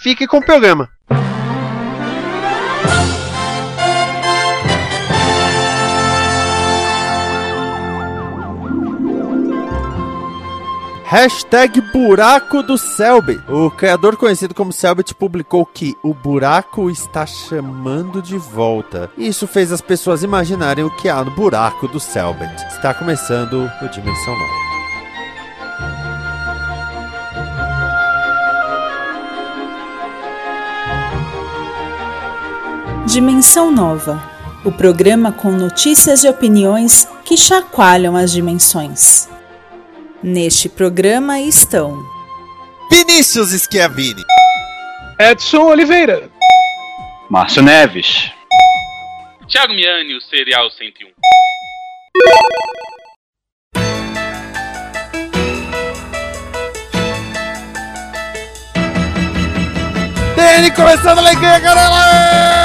fique com o programa. Hashtag Buraco do Selbit. O criador conhecido como Selbit publicou que o buraco está chamando de volta. Isso fez as pessoas imaginarem o que há no buraco do Selbit. Está começando o Dimensão Nova. Dimensão Nova o programa com notícias e opiniões que chacoalham as dimensões. Neste programa estão Vinícius Schiavini, Edson Oliveira, Márcio Neves, Thiago Miani, o Serial 101. Dani começando a alegria, galera!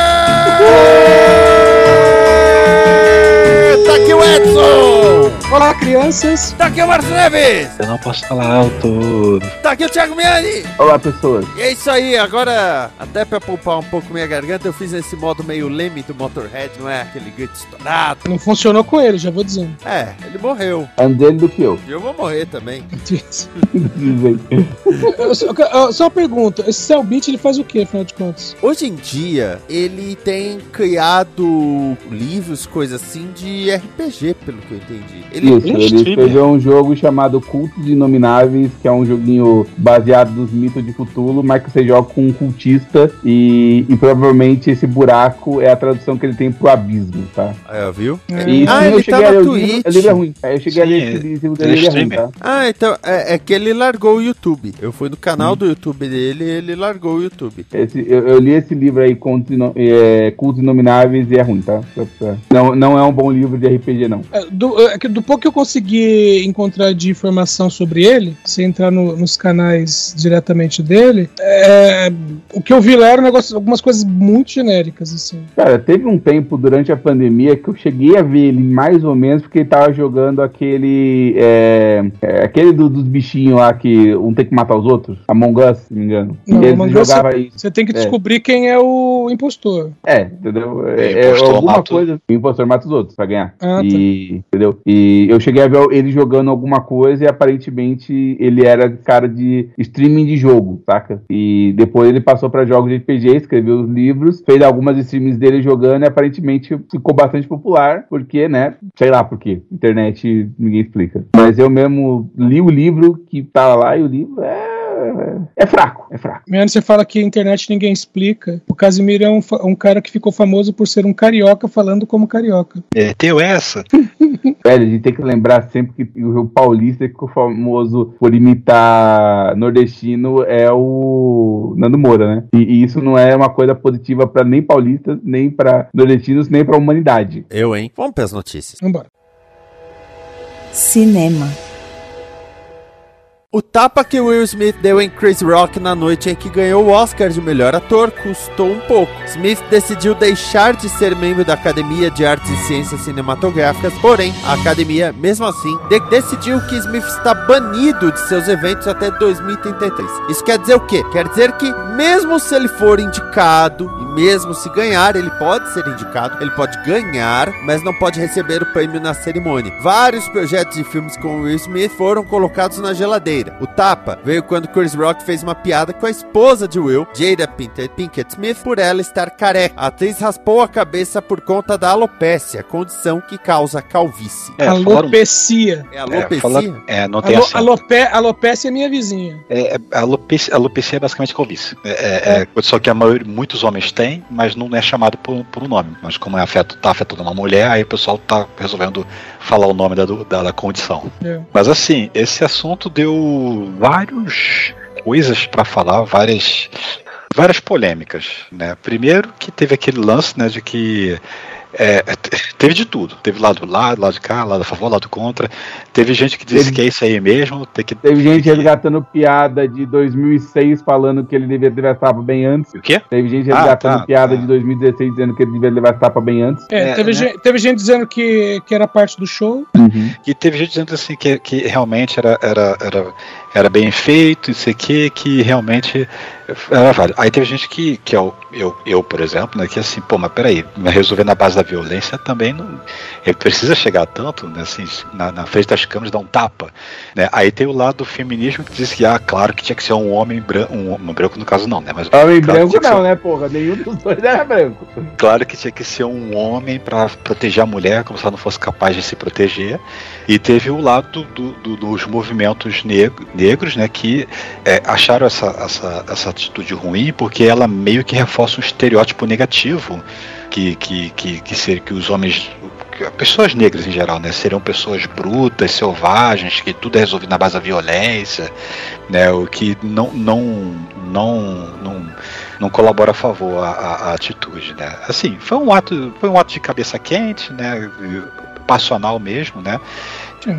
Tá aqui o Edson! Crianças. Tá aqui o Márcio Neves! Eu não posso falar alto. Tá aqui o Thiago Miani! Olá, pessoas. E é isso aí, agora, até pra poupar um pouco minha garganta, eu fiz esse modo meio leme do Motorhead, não é aquele grito estourado. Não funcionou com ele, já vou dizendo. É, ele morreu. Dele do que eu. E eu vou morrer também. Eu só, eu- só uma pergunta: esse Cellbit ele faz o que, afinal de contas? Hoje em dia, ele tem criado livros, coisas assim, de RPG, pelo que eu entendi. Ele, Isso, ele escreveu um jogo chamado Cultos Inomináveis, que é um joguinho baseado nos mitos de Cthulhu, mas que você joga com um cultista e, e provavelmente esse buraco é a tradução que ele tem pro abismo, tá? É, viu? E isso, Ah, eu ele cheguei tá a na ler o livro, Twitch. livro é ruim. Aí eu cheguei a Sim, ler esse livro, ele é ele é ruim, tá? Ah, então é, é que ele largou o YouTube. Eu fui no canal do YouTube dele e ele largou o YouTube. Esse- eu, eu li esse livro aí, Contos é, Cultos Inomináveis, e é ruim, tá? Não, não é um bom livro de RPG, não. É, Do, é que do pouco que eu consegui encontrar de informação sobre ele, se entrar no- nos canais diretamente dele, é, o que eu vi lá eram um negócio- algumas coisas muito genéricas, assim. Cara, teve um tempo durante a pandemia que eu cheguei a ver ele mais ou menos porque ele tava jogando aquele. É, é, aquele do- dos bichinhos lá que um tem que matar os outros. Among Us, se não me engano. Não, ele Among Us jogava isso. Você tem que É. descobrir quem é o impostor. É, entendeu? É, O é impostor alguma mata- coisa. O impostor mata os outros pra ganhar. Ah, tá. e, entendeu? E eu cheguei a ver ele jogando alguma coisa e aparentemente ele era cara de streaming de jogo, saca? E depois ele passou pra jogos de RPG, escreveu os livros, fez algumas streams dele jogando e aparentemente ficou bastante popular, porque, né? Sei lá por quê. Internet ninguém explica. Mas eu mesmo li o livro que tava lá e o livro é. É fraco, é fraco. Menos você fala que a internet ninguém explica. O Casimiro é um, um cara que ficou famoso por ser um carioca falando como carioca. É, teu essa? Velho, a gente tem que lembrar sempre que o paulista que ficou famoso por imitar nordestino é o Nando Moura, né? E, e isso não é uma coisa positiva pra nem paulistas, nem pra nordestinos, nem pra humanidade. Eu, hein? Vamos para as notícias. Vambora. Cinema. O tapa que Will Smith deu em Chris Rock na noite em que ganhou o Oscar de melhor ator custou um pouco. Smith decidiu deixar de ser membro da Academia de Artes e Ciências Cinematográficas, porém, a academia, mesmo assim, de- decidiu que Smith está banido de seus eventos até 2033. Isso quer dizer o quê? Quer dizer que, mesmo se ele for indicado e mesmo se ganhar, ele pode ser indicado, ele pode ganhar, mas não pode receber o prêmio na cerimônia. Vários projetos de filmes com Will Smith foram colocados na geladeira. O tapa veio quando Chris Rock fez uma piada com a esposa de Will, Jada Pinkett, Pinkett Smith, por ela estar careca. A atriz raspou a cabeça por conta da alopécia, condição que causa calvície. É, falaram- Alopecia. É É, alopecia? fala- é, não tem Alo, alope, alopecia é minha vizinha. É, é, alopecia, alopecia é basicamente calvície. É, é, é só que a maioria, muitos homens têm, mas não é chamado por, por um nome. Mas como é afeto, tá afetando uma mulher, aí o pessoal tá resolvendo falar o nome da, da, da condição. É. Mas assim, esse assunto deu vários coisas pra falar, várias várias polêmicas, né? Primeiro que teve aquele lance, né, de que é, teve de tudo. Teve lado lado, lado de cá, lado a favor, lado contra. Teve gente que disse Teve- que é isso aí mesmo. Tem que, Teve gente resgatando piada de 2006 falando que ele deveria levar essa tapa bem antes. O quê? Teve gente Ah, resgatando tá, piada tá. de 2016 dizendo que ele deveria levar essa tapa bem antes. É, É, teve, né? gente, teve gente dizendo que, que era parte do show. E teve gente dizendo assim que, que realmente era, era, era, era bem feito, isso aqui, que realmente era válido. Aí teve gente que, que eu, eu, eu, por exemplo, né, que assim, pô, mas peraí, resolver na base da violência também não. Ele precisa chegar tanto, né, assim, na, na frente das câmeras dar um tapa. Né? Aí tem o lado do feminismo que diz que, ah, claro que tinha que ser um homem branco, um branco no caso não, né? Mas Homem claro branco não, né, porra? Nenhum dos dois era branco. Claro que tinha que ser um homem para proteger a mulher, como se ela não fosse capaz de se proteger. E teve o lado do- do- dos movimentos neg- negros, né, que é, acharam essa, essa, essa atitude ruim porque ela meio que reforça um estereótipo negativo que, que, que, que, ser, que os homens. Pessoas negras em geral, né? Seriam pessoas brutas, selvagens, que tudo é resolvido na base da violência, né? O que não, não, não, não, não colabora a favor a, a- a atitude, né? Assim, foi um ato, foi um ato de cabeça quente, né? Passional mesmo, né?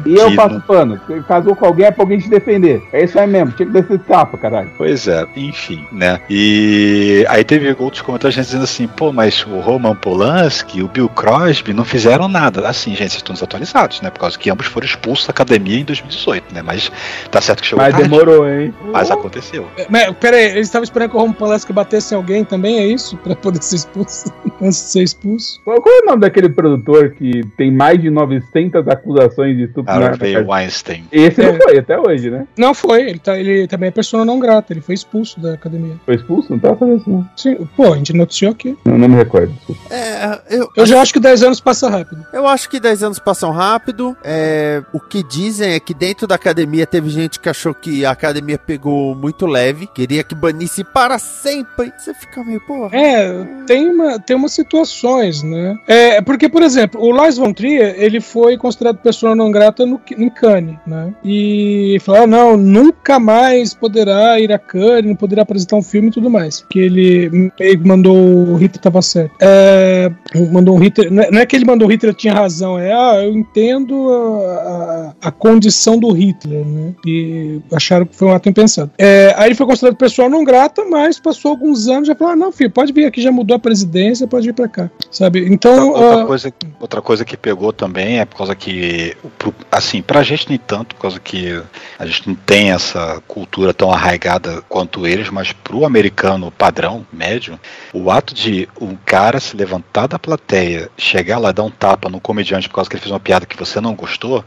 E eu Que passo pano. Casou com alguém é pra alguém te defender. É isso aí mesmo. Tinha que descer tapa, caralho. Pois é, enfim, né? E aí teve outros comentários gente dizendo assim, pô, mas o Roman Polanski e o Bill Crosby não fizeram nada. Assim, gente, vocês estão desatualizados, né? Por causa que ambos foram expulsos da academia em 2018, né? Mas tá certo que chegou Mas tarde, demorou, hein? mas aconteceu. É, Mas, pera aí, eles estavam esperando que o Romo Polanski batesse em alguém também, é isso? Pra poder ser expulso? Antes de ser expulso? Qual, qual é o nome daquele produtor que tem mais de 900 acusações de na Harvey? Weinstein. Esse É. não foi até hoje, né? Não foi, ele, tá, ele também é persona não grata, ele foi expulso da academia. Foi expulso? Não tava sabendo isso, não. Sim, pô, a gente noticiou aqui. Não, não me recordo. É, eu, Eu já acho que 10 anos passa rápido. eu acho que 10 anos passam rápido. É, o que dizem é que dentro da academia teve gente que achou que a academia pegou muito leve, queria que banisse para sempre. Você fica meio, porra. É, tem, uma, tem umas situações, né? É, porque, por exemplo, o Lars von Trier, ele foi considerado persona não grata no, em Cannes, né? E falaram, não, nunca mais poderá ir a Cannes, não poderá apresentar um filme e tudo mais. Que ele mandou o Hitler tava certo. É, mandou um Hitler, não é, não é que ele mandou o Hitler tinha razão, é, ah, eu entendo a, a, a condição do Hitler, né? E acharam que foi um ato impensado. É, aí ele foi considerado pessoa não grata, mas passou alguns anos e já falou: ah, não, filho, pode vir aqui, já mudou a presidência, pode vir pra cá. Sabe? Então. Outra, ah, coisa, outra coisa que pegou também é por causa que, pro- assim, pra gente nem tanto, por causa que a gente não tem essa cultura tão arraigada quanto eles, mas pro americano padrão, médio, o ato de um cara se levantar da plateia, chegar lá dar um tapa no comediante por causa que ele fez uma piada que você não gostou,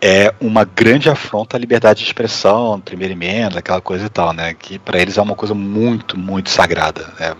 é uma grande afronta à liberdade de expressão, primeira emenda, aquela coisa e tal, né? Que pra eles é uma coisa muito, muito sagrada, né?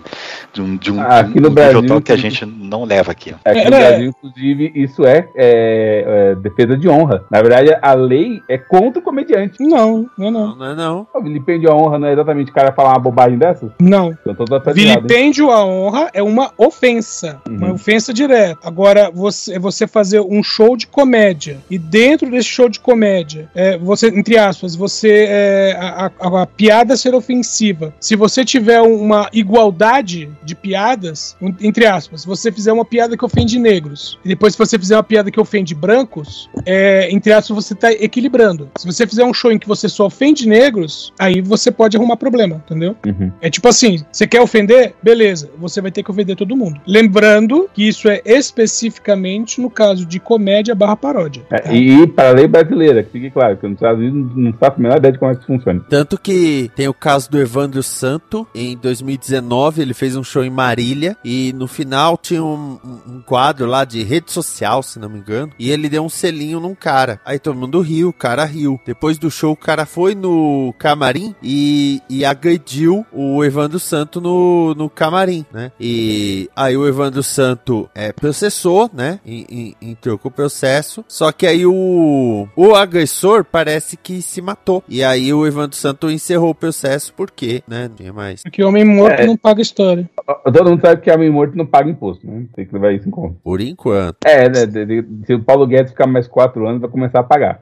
De um, de um, Ah, de um aqui no nível Brasil, tal que a gente não leva aqui. Aqui É, no né? Brasil, inclusive, isso é, é, é, defesa de honra. Na verdade, a lei é contra o comediante. não, não, não. Não, não é não. O vilipêndio à honra não é exatamente o cara falar uma bobagem dessas? Não. Então? Vilipêndio à honra é uma ofensa, uma Uhum. ofensa direta. Agora, você, é você fazer um show de comédia e dentro desse show de comédia, é, você, entre aspas, você é, a, a- a piada ser ofensiva. Se você tiver uma igualdade de piadas, entre aspas, se você fizer uma piada que ofende negros e depois se você fizer uma piada que ofende brancos, é, entre aspas, você tá equilibrando. Se você fizer um show em que você só ofende negros, aí você pode arrumar problema, entendeu? Uhum. É tipo assim, você quer ofender? Beleza, você vai ter que ofender todo mundo. Lembrando que isso é especificamente no caso de comédia barra paródia. É, tá? e, e para lei brasileira, que fique claro, que nos Estados Unidos não faço a menor ideia de como é isso funciona. Tanto que tem o caso do Evandro Santo, em 2019 ele fez um show em Marília e no final tinha um, um- um quadro lá de rede social, se não me engano, e ele deu um selinho num cara. Aí todo mundo riu, o cara riu. Depois do show o cara foi no camarim e, e agrediu o Evandro Santo no, no camarim, né? E aí o Evandro Santo é, processou, né? E, e- entrou com o processo. Só que aí o, o agressor parece que se matou. E aí o Evandro Santo encerrou o processo porque, né? Não tinha mais. Porque homem morto É. não paga história. Todo mundo sabe que homem morto não paga imposto, né? Tem que levar isso em conta. Por enquanto. É, né, se o Paulo Guedes ficar mais quatro anos, vai começar a pagar.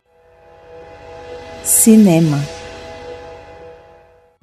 Cinema.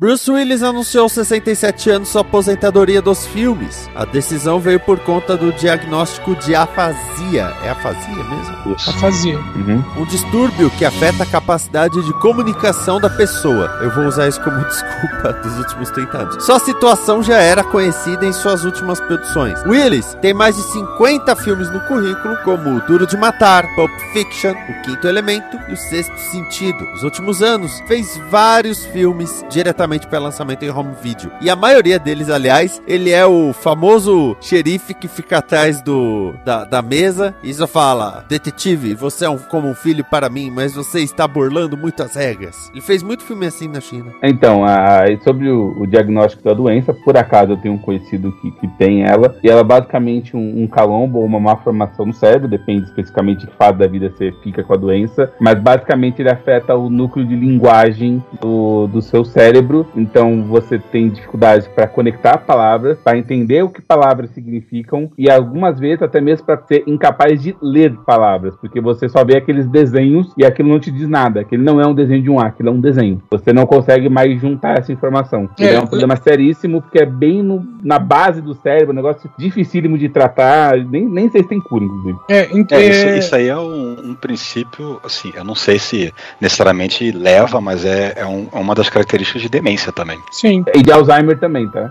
Bruce Willis anunciou aos 67 anos sua aposentadoria dos filmes. A decisão veio por conta do diagnóstico de afasia. É afasia mesmo? Isso. Afasia. Uhum. Um distúrbio que afeta a capacidade de comunicação da pessoa. Eu vou usar isso como desculpa dos últimos 30 anos. Sua situação já era conhecida em suas últimas produções. Willis tem mais de 50 filmes no currículo, como Duro de Matar, Pulp Fiction, O Quinto Elemento e O Sexto Sentido. Nos últimos anos, fez vários filmes diretamente para lançamento em home video. E a maioria deles, aliás, ele é o famoso xerife que fica atrás do da, da mesa e só fala: Detetive, você é um, como um filho para mim, mas você está burlando muitas regras. Ele fez muito filme assim na China. Então, a- sobre o, o diagnóstico da doença, por acaso eu tenho um conhecido que, que tem ela, e ela é basicamente um, um calombo ou uma má formação no cérebro, depende especificamente de que fase da vida você fica com a doença, mas basicamente ele afeta o núcleo de linguagem do, do seu cérebro, então você tem dificuldades para conectar palavras, para entender o que palavras significam, e algumas vezes até mesmo para ser incapaz de ler palavras, porque você só vê aqueles desenhos e aquilo não te diz nada, aquele não é um desenho de um A, aquilo é um desenho. Você não consegue mais juntar essa informação. É, Ele é um problema seríssimo, porque é bem no- na base do cérebro, um negócio dificílimo de tratar, nem, nem sei se tem cura, inclusive. É, ent- É, isso, é, isso aí é um, um princípio, assim, eu não sei se necessariamente leva, mas é, é, um- é uma das características de demência também. sim. E de Alzheimer também, tá?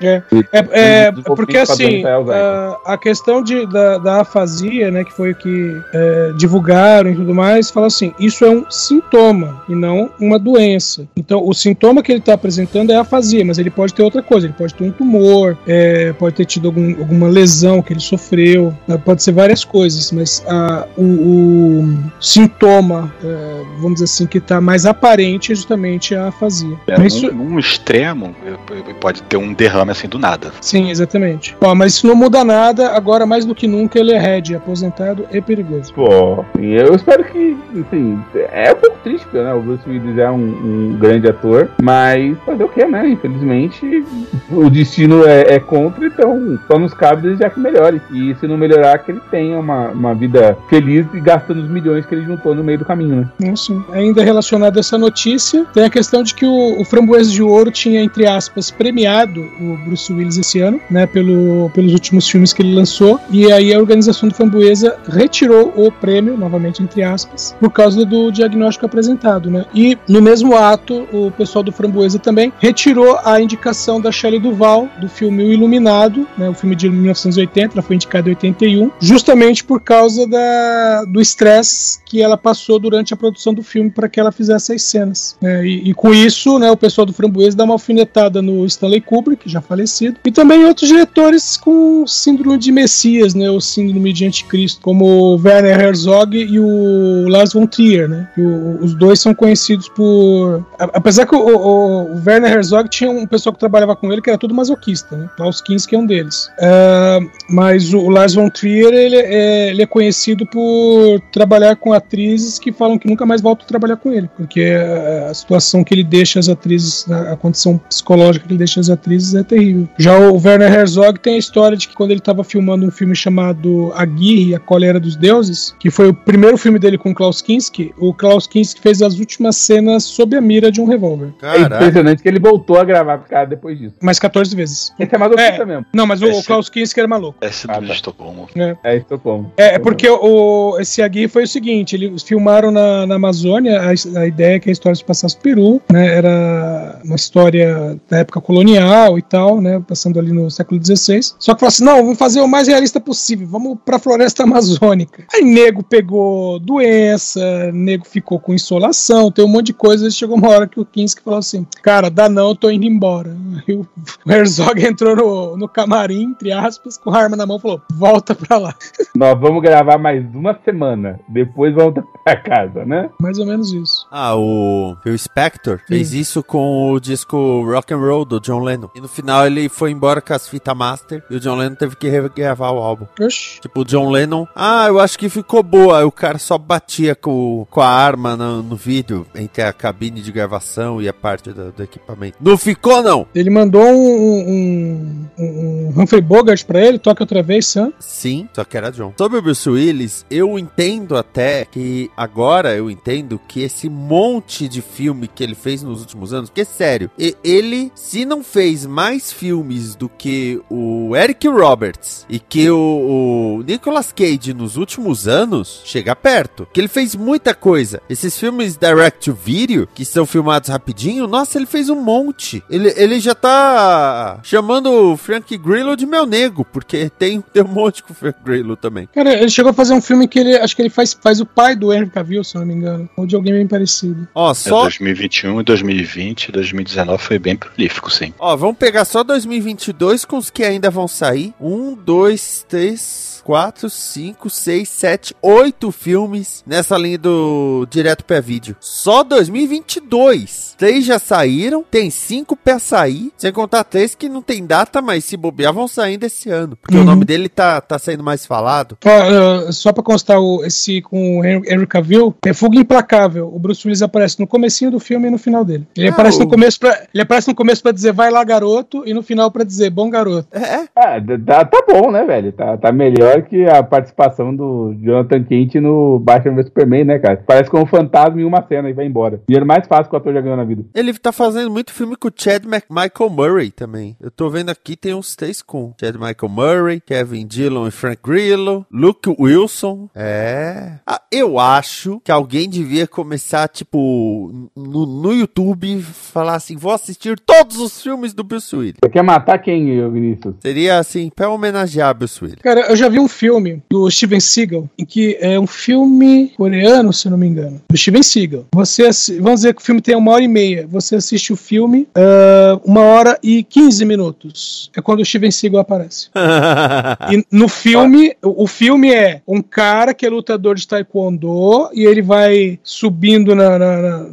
É, é, desenvolvimento porque assim, é a, a questão de, da, da afasia, né, que foi o que é, divulgaram e tudo mais, fala assim, isso é um sintoma e não uma doença. Então, o sintoma que ele está apresentando é a afasia, mas ele pode ter outra coisa, ele pode ter um tumor, é, pode ter tido algum- alguma lesão que ele sofreu, né, pode ser várias coisas, mas a- o, o sintoma, é, vamos dizer assim, que está mais aparente é justamente a afasia. É, Mas isso- num, num extremo, eu- eu- pode ter um derrame assim do nada. Sim, exatamente. Ó, mas isso não muda nada, agora mais do que nunca ele é head, aposentado e perigoso. Pô, e eu espero que, enfim, é um pouco triste, porque, né? O Bruce Willis é um, um grande ator, mas fazer o que, né? Infelizmente, o destino é, é contra, então só nos cabe desejar que melhore. E se não melhorar, que ele tenha uma, uma vida feliz e gastando os milhões que ele juntou no meio do caminho, né? Sim. Ainda relacionado a essa notícia, tem a questão de que o, o Framboesa de Ouro tinha, entre aspas, premiado o Bruce Willis esse ano, né, pelo, pelos últimos filmes que ele lançou, e aí a organização do Framboesa retirou o prêmio, novamente entre aspas, por causa do diagnóstico apresentado, né. E no mesmo ato, o pessoal do Framboesa também retirou a indicação da Shelley Duval do filme O Iluminado, né, o filme de 1980, ela foi indicada em 81, justamente por causa da, do estresse que ela passou durante a produção do filme para que ela fizesse as cenas. né. e, e com isso, né, o pessoal do Framboesa dá uma alfinetada no Stanley Kubrick, já falecido, e também outros diretores com síndrome de Messias, né, o síndrome de Anticristo, como Werner Herzog e o Lars von Trier, né. O- os dois são conhecidos por, apesar que o, o- o Werner Herzog tinha um pessoal que trabalhava com ele que era tudo masoquista, né. Klaus Kinski é um deles. Ah, mas o Lars von Trier ele é, ele é conhecido por trabalhar com atrizes que falam que nunca mais voltam a trabalhar com ele, porque a situação que ele deixa as atrizes, a, a condição psicológica que ele deixa as atrizes é terrível. Já o Werner Herzog tem a história de que quando ele estava filmando um filme chamado Aguirre, A Cólera dos Deuses, que foi o primeiro filme dele com Klaus Kinski, o Klaus Kinski fez as últimas cenas sob a mira de um revólver. É impressionante que ele voltou a gravar com o cara depois disso. Mais 14 vezes. Esse é masoquista É. mesmo. Não, mas o, Esse- o Klaus Kinski era maluco. É Ah, tá. de Estocolmo. É Estocolmo. É, é porque o, esse Agui foi o seguinte: eles filmaram na, na Amazônia, a, a ideia é que a história se passasse no Peru, né? Era uma história da época colonial e tal, né? Passando ali no século XVI. Só que falaram assim: não, vamos fazer o mais realista possível, vamos pra floresta amazônica. Aí nego pegou doença, nego ficou com insolação, tem um monte de coisa. Chegou uma hora que o Kinski falou assim: cara, dá não, eu tô indo embora. Aí o, Herzog entrou no, no camarim, entre aspas, com a arma na mão falou: volta pra lá. Nós vamos gravar mais uma semana. Depois vamos pra casa, né? Mais ou menos isso. Ah, o Phil Spector fez isso com o disco Rock and Roll do John Lennon. E no final ele foi embora com as fitas master e o John Lennon teve que regravar o álbum. Oxi. Tipo, o John Lennon, ah, eu acho que ficou boa. Aí o cara só batia com, com a arma no, no vídeo entre a cabine de gravação e a parte do, do equipamento. Não ficou, não! Ele mandou um, um, um- um Humphrey Bogart pra ele, toca outra vez, Sam. Sim, só que era John. Sobre o Bruce Willis, eu entendo até que agora eu entendo que esse monte de filme que ele fez nos últimos anos, porque sério, e- ele se não fez mais filmes do que o Eric Roberts e que o, o Nicolas Cage nos últimos anos, chega perto. Que ele fez muita coisa. Esses filmes direct to video, que são filmados rapidinho, nossa, ele fez um monte. Ele, ele já tá chamando o Frank Grillo de meu nego, porque tem, tem um monte com o Frank Grillo também. Cara, ele chegou a fazer um filme que ele. Acho que ele faz, faz o pai do Henry Cavill, se eu não me engano. Ou de alguém bem parecido. Ó, É só. 2021 e 2020, 2019 foi bem prolífico, sim. Ó, vamos pegar só 2022 com os que ainda vão sair. Um, dois, três, quatro, cinco, seis, sete, oito filmes nessa linha do direto pé vídeo. Só 2022. Três já saíram, tem cinco pra sair. Sem contar três que não tem data, mas se bobear vão sair ainda esse ano. Porque o Uhum. nome dele tá, tá sendo mais falado. Ah, só pra constar o, esse com o Henry, Henry Cavill, é Fuga Implacável. O Bruce Willis aparece no comecinho do filme e no final dele. Ele Ah, aparece o- no começo pra, ele aparece no começo para dizer vai lá garoto e no final pra dizer bom garoto. É, Ah, tá, tá bom, né, velho? Tá, tá melhor que a participação do Jonathan Kent no Batman vs Superman, né, cara? Parece como um fantasma em uma cena e vai embora. Dinheiro mais fácil que o ator já ganhou na vida. Ele tá fazendo muito filme com o Chad Mac- Michael Murray também. Eu tô vendo aqui, tem uns três com Chad Michael Murray, Kevin Dillon e Frank Grillo, Luke Wilson. É. Ah, eu acho que alguém devia começar, tipo, no, no YouTube, falar assim: vou assistir todos os filmes do Bruce Willis. Você quer matar quem, Vinícius? Seria assim, pra homenagear Bruce Willis. Cara, eu já vi um filme do Steven Seagal, em que é um filme coreano, se eu não me engano, do Steven Seagal. Você, vamos dizer que o filme tem uma hora e meia. Você assiste o filme ah, uma hora e 15 minutos. É quando o Steven Seagal aparece. E no filme, o o filme é um cara que é lutador de taekwondo e ele vai subindo na, na- na-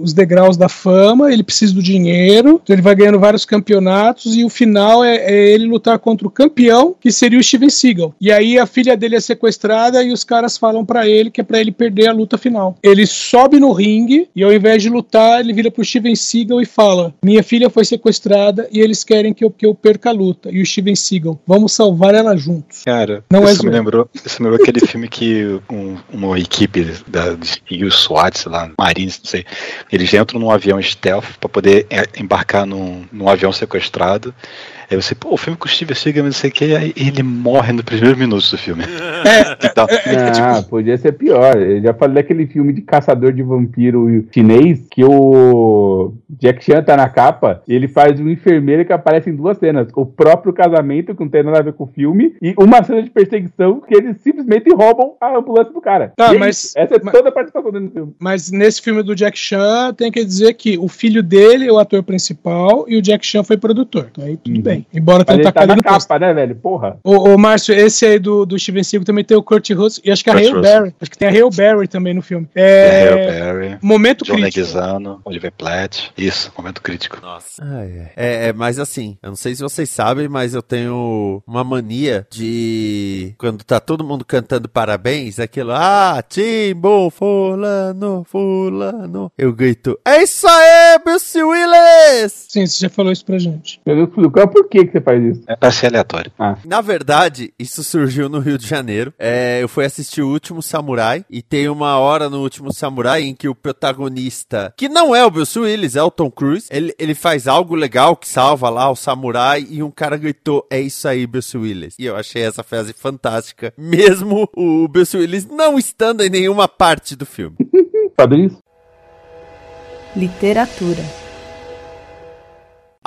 os degraus da fama, ele precisa do dinheiro, então ele vai ganhando vários campeonatos e o final é, é ele lutar contra o campeão, que seria o Steven Seagal. E aí a filha dele é sequestrada e os caras falam pra ele que é pra ele perder a luta final. Ele sobe no ringue e ao invés de lutar, ele vira pro Steven Seagal e fala: Minha filha foi sequestrada e eles querem que eu, que eu perca a luta. E o Steven Seagal, vamos salvar ela juntos. Cara, Não é isso, me zoeira. lembrou, isso me lembrou aquele filme que um- uma equipe da, de o SWAT, sei lá, Marines, não sei, eles entram num avião stealth pra poder é, embarcar num, num avião sequestrado. Aí você, pô, o filme com o Steve Seagal, não sei o que, aí ele morre no primeiro minuto do filme. Dá- Ah, podia ser pior. Eu já falei daquele filme de caçador de vampiro chinês que o Jack Chan tá na capa. Ele faz um enfermeiro que aparece em duas cenas: o próprio casamento, que não tem nada a ver com o filme, e uma cena de perseguição que eles simplesmente roubam a ambulância do cara. Tá, E é mas-. Essa é mas- toda a participação dele no filme. Mas nesse filme do Jack Chan, tem que dizer que o filho dele é o ator principal e o Jack Chan foi produtor. Então aí tudo Uhum. bem. Embora tenha ele tá na no posto. capa, né, velho? Porra. Ô, ô, Márcio, esse aí do, do Steven Seagal também tem o Kurt Russell e acho que a Kurt Hale. Berry. Acho que tem a Hale Berry também no filme. É, É, Barry, momento John crítico. Leguizano, Oliver Platt. Isso, momento crítico. Nossa. é. É, mas assim, eu não sei se vocês sabem, mas eu tenho uma mania de. Quando tá todo mundo cantando parabéns, aquilo. Ah, Timbo, Fulano, Fulano. Eu grito. É isso aí, Bruce Willis! Sim, você já falou isso pra gente. Meu Deus, Lucão, por que, que você faz isso? É pra ser aleatório. Na verdade, isso surgiu no Rio de Janeiro. É, eu fui assistir o Último Samurai e tem uma hora no Último Samurai em que o protagonista, que não é o Bruce Willis, é o Tom Cruise, ele, ele faz algo legal que salva lá o samurai e um cara gritou: É isso aí, Bruce Willis. E eu achei essa frase fantástica, mesmo o Bruce Willis não estando em nenhuma parte do filme. Padrinhos? Literatura.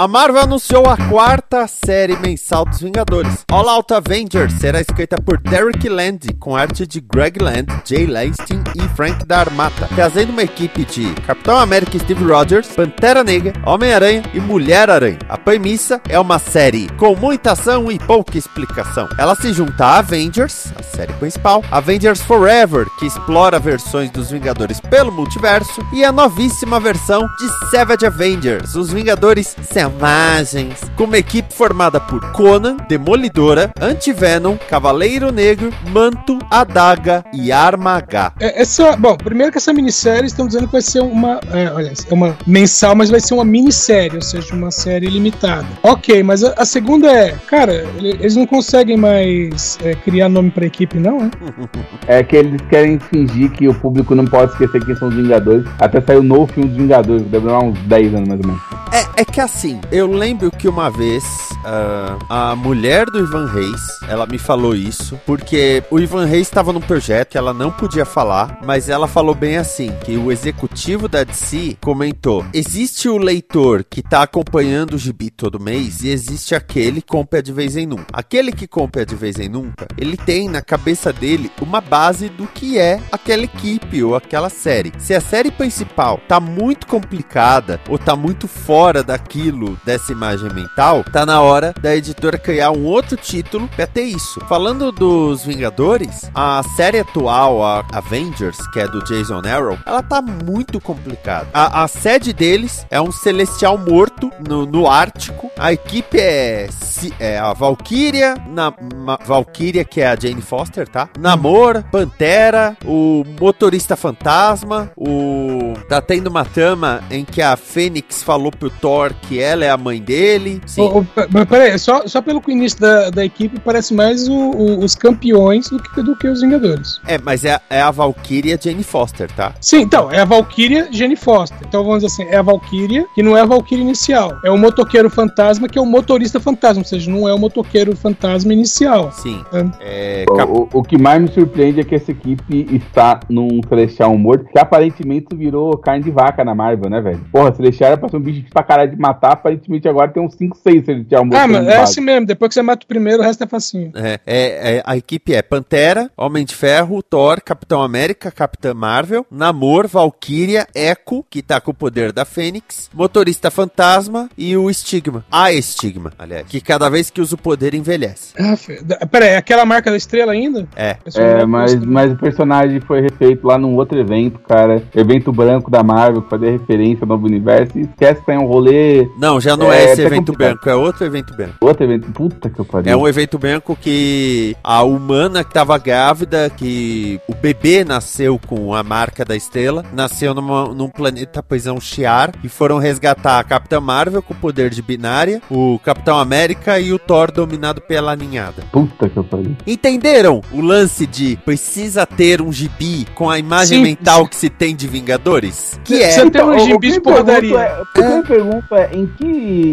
A Marvel anunciou a quarta série mensal dos Vingadores. All Out Avengers será escrita por Derek Land, com arte de Greg Land, Jay Lasting e Frank Darmata, trazendo uma equipe de Capitão América Steve Rogers, Pantera Negra, Homem-Aranha e Mulher-Aranha. A premissa é uma série com muita ação e pouca explicação. Ela se junta a Avengers, a série principal, Avengers Forever, que explora versões dos Vingadores pelo multiverso, e a novíssima versão de Savage Avengers, os Vingadores Sem selvagens, com uma equipe formada por Conan, Demolidora, Antivenom, Cavaleiro Negro, Manto, Adaga e Arma H. É, essa, bom, primeiro que essa minissérie estão dizendo que vai ser uma, é, olha, é uma mensal, mas vai ser uma minissérie, ou seja, uma série limitada. Ok, mas a, a segunda é, cara, ele- eles não conseguem mais é, criar nome pra equipe, não, é? É que eles querem fingir que o público não pode esquecer quem são os Vingadores. Até saiu o novo filme dos Vingadores, deve demorar uns 10 anos mais ou menos. É, é que assim, eu lembro que uma vez ah, a mulher do Ivan Reis, ela me falou isso, porque o Ivan Reis estava num projeto que ela não podia falar, mas ela falou bem assim, que o executivo da DC comentou, existe o leitor que tá acompanhando o gibi todo mês e existe aquele que compra de vez em nunca. Aquele que compra de vez em nunca, ele tem na cabeça dele uma base do que é aquela equipe ou aquela série. Se a série principal tá muito complicada ou tá muito fora daquilo, dessa imagem mental, tá na hora da editora criar um outro título pra ter isso. Falando dos Vingadores, a série atual, a Avengers, que é do Jason Aaron, ela tá muito complicada. A, a sede deles é um celestial morto no, no Ártico. A equipe é, é a Valkyria, na ma- Valkyria que é a Jane Foster, tá? Namor, Pantera, o motorista fantasma, o tá tendo uma trama em que a Fênix falou pro Thor que ela é a mãe dele. Sim. Pe- Mas peraí, só, só pelo início da, da equipe parece mais o- o- os campeões do que, do que os Vingadores. É, mas é, é a Valkyria Jane Foster, tá? Sim, então, é a Valkyria Jenny Foster. Então vamos dizer assim, é a Valkyria, que não é a Valkyria inicial. É o motoqueiro fantasma, que é o motorista fantasma, ou seja, não é o motoqueiro fantasma inicial. Sim. É. É, O, o que mais me surpreende é que essa equipe está num Celestial morto, que aparentemente virou carne de vaca na Marvel, né, velho? Porra, Celestial era pra ser um bicho pra caralho de matar, aparentemente agora tem uns 5, 6 Celestial mortos. Ah, mas é assim mesmo, depois que você mata o primeiro, o resto é facinho. É, é- é- a equipe é Pantera, Homem de Ferro, Thor, Capitão América, Capitã Marvel, Namor, Valkyria, Echo, que tá com o poder da Fênix, Motorista Fantasma e o Estigma. A Estigma, aliás, que cada vez que usa o poder envelhece. Ah, pera aí, é aquela marca da estrela ainda? É. É, não mas, mas o personagem foi refeito lá num outro evento, cara. Evento branco da Marvel, que fazia referência ao novo universo. E esquece que tem um rolê. Não, já não é, É, esse tá evento complicado. branco, é outro evento branco. Outro evento. Puta que eu pariu. É um evento branco que a humana que tava grávida, que o bebê nasceu com a marca da estrela, nasceu numa- num planeta prisão Shiar e foram resgatar a Capitã Marvel com o poder de binária, o Capitão América e o Thor dominado pela ninhada. Puta que eu pariu. Entenderam o lance de precisa ter um gibi com a imagem Sim. mental que se tem de Vingadores? Que é. cê- Tem um gibi de porradaria. É, eu pergunto é em que,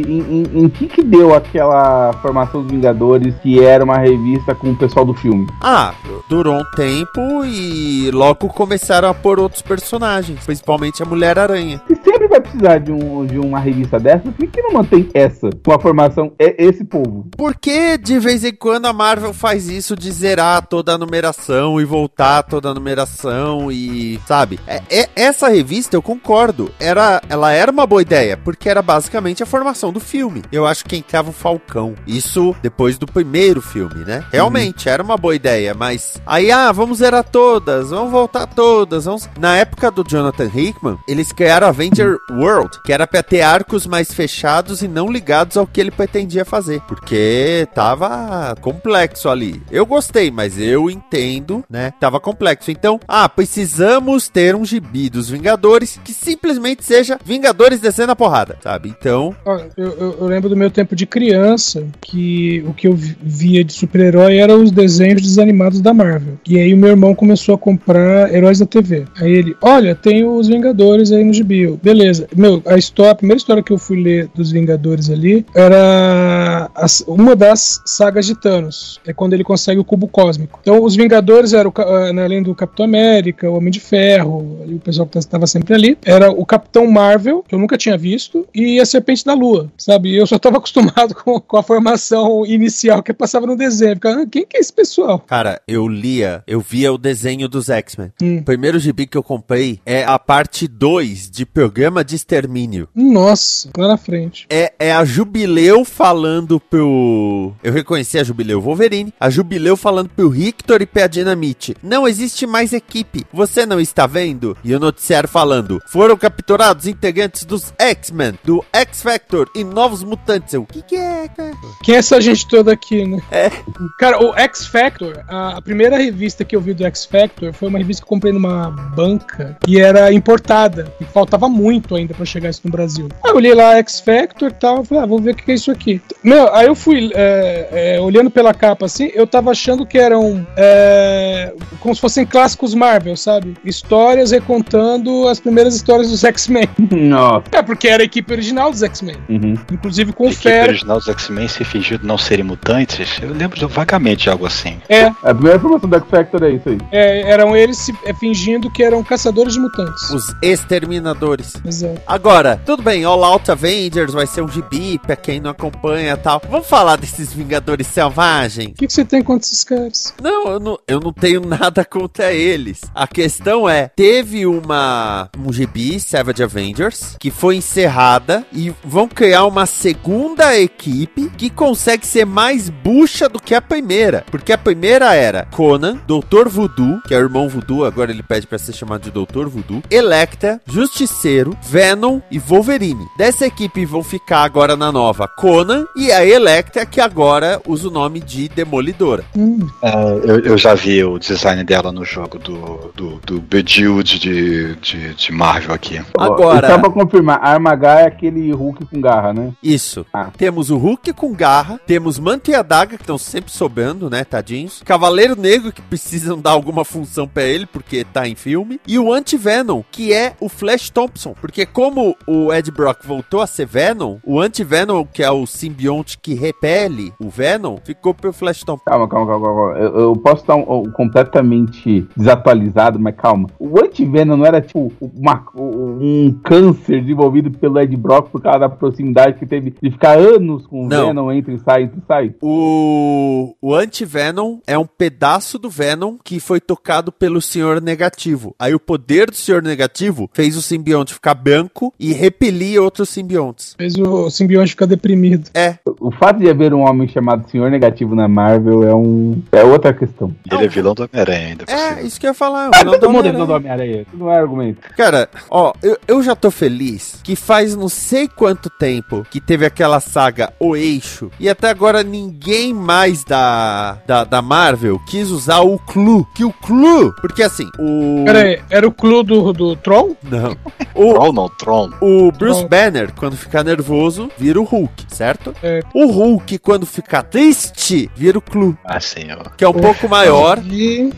em, em- em que que deu aquela formação dos Vingadores que era uma revista com o pessoal do filme? Ah, durou um tempo e logo começaram a pôr outros personagens, principalmente a Mulher-Aranha. Se sempre vai precisar de, um, de uma revista dessa, por que, não mantém essa? Com a formação, é esse povo. Por que de vez em quando a Marvel faz isso de zerar toda a numeração e voltar toda a numeração e. Sabe? É, é- essa revista, eu concordo. Era, ela era uma boa ideia, porque era basicamente a formação do filme. Eu acho que entrava o Falcão. Isso depois do primeiro filme, né? Realmente, era uma boa ideia, mas. Aí, ah, vamos zerar todas, vamos voltar todas. Vamos... Na época do Jonathan Hickman, eles criaram Avenger World, que era pra ter arcos mais fechados e não ligados ao que ele pretendia fazer. Porque tava complexo ali. Eu gostei, mas eu entendo, né? Tava complexo. Então, ah, precisamos ter um gibi dos Vingadores que simplesmente seja Vingadores descendo a porrada, sabe? Então, Eu, eu- eu lembro do meu tempo de criança que o que eu vi- via de super-herói eram os desenhos desanimados da Marvel. E aí o meu irmão começou a comprar heróis da TV. Aí ele, olha, tem os Vingadores aí no gibi. Beleza. Meu, a história, a primeira história que eu fui ler dos Vingadores ali era as- uma das sagas de Thanos. É quando ele consegue o cubo cósmico. Então os Vingadores eram, ah, né, além do Capitão América, o Homem de Ferro, o pessoal que estava sempre ali, era o Capitão Marvel, que eu nunca tinha visto, e a Serpente da Lua, sabe? Eu só estava acostumado com, com a formação inicial que passava no desenho. Ficava, ah, quem que é esse pessoal? cara, eu lia, eu via o desenho dos X-Men. Hum. O primeiro gibi que eu comprei é a parte 2 de programa de extermínio. Nossa, lá na frente. É, é a Jubileu falando pro. Eu reconheci a Jubileu Wolverine. A Jubileu falando pro Victor e pra Dinamite. Não existe mais equipe. Você não está vendo? E o noticiário falando: foram capturados integrantes dos X-Men, do X-Factor e novos mutantes. Eu, o que, que é, cara? Quem é essa gente toda aqui, né? É. Cara, o X Factor, a, a primeira revista que eu vi do X Factor foi uma revista que eu comprei numa banca e era importada. E faltava muito ainda pra chegar isso no Brasil. Aí eu olhei lá X Factor e tal, falei, ah, vou ver o que é isso aqui. Meu, aí eu fui é, é, olhando pela capa assim, eu tava achando que eram é, como se fossem clássicos Marvel, sabe? Histórias recontando as primeiras histórias dos X-Men. Nossa. É, porque era a equipe original dos X-Men. Uhum. Inclusive com A o equipe Fera. original dos X-Men se fingindo não serem mutantes. Eu lembro de- vagamente de algo assim. É, A primeira informação do X-Factor é isso aí. é, eram eles se- é, fingindo que eram caçadores de mutantes. Os exterminadores. Exato. Agora, tudo bem, All Out Avengers vai ser um gibi pra quem não acompanha e tal. Vamos falar desses Vingadores Selvagens? O que, que você tem contra esses caras? Não eu, não, eu não tenho nada contra eles. A questão é, teve uma um gibi, Savage Avengers, que foi encerrada e vão criar uma segunda equipe que consegue ser mais bucha do que a primeira. Porque a primeira era Conan, Doutor Voodoo, que é o irmão Voodoo, agora ele pede pra ser chamado de Doutor Voodoo, Electra, Justiceiro, Venom e Wolverine. Dessa equipe vão ficar agora na nova Conan e a Electra, que agora usa o nome de Demolidora. Hum, É, eu, eu já vi o design dela no jogo do, do, do Bejeweled de, de, de Marvel aqui. Agora- e Só pra confirmar, a Arma H é aquele Hulk com garra, né? Isso. Ah. Temos o Hulk com garra, temos Manta e Adaga, que estão sempre sobrando, né, tadinhos. Cavaleiro Negro, que precisam dar alguma função pra ele, porque tá em filme. E o Anti-Venom, que é o Flash Thompson. Porque como o Ed Brock voltou a ser Venom, o Anti-Venom, que é o simbionte que repele o Venom, ficou pro Flash Thompson. Calma, calma, calma, calma. Eu, eu posso estar um- um- completamente desatualizado, mas calma. O Antivenom não era tipo uma- um câncer desenvolvido pelo Ed Brock por causa da proximidade que teve de ficar anos com o Não. Venom, entra e sai, entra e sai? O, o Anti-Venom é um pedaço do Venom que foi tocado pelo Senhor Negativo. Aí o poder do Senhor Negativo fez o simbionte ficar branco e repelir outros simbiontes. fez o simbionte ficar deprimido. É, O fato de haver um homem chamado Senhor Negativo na Marvel é um é outra questão. E ele é vilão do Homem-Aranha ainda. é, cima. isso que eu ia falar. Ah, vilão todo do mundo é vilão do Homem-Aranha. Isso não é argumento. Cara, ó, eu, eu já tô feliz que faz não sei quanto tempo que teve aquela saga O Eixo e até agora ninguém mais da, da, da Marvel quis usar o Clu. Que o Clu, porque assim, o. Pera aí, era o clube do, do Tron? Não. O, Troll não, Tron. O Bruce. Banner, quando ficar nervoso, vira o Hulk, certo? É. O Hulk, quando ficar triste, vira o Clu, Ah, sim, ó. que é um pouco maior,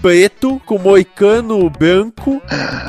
preto, com moicano branco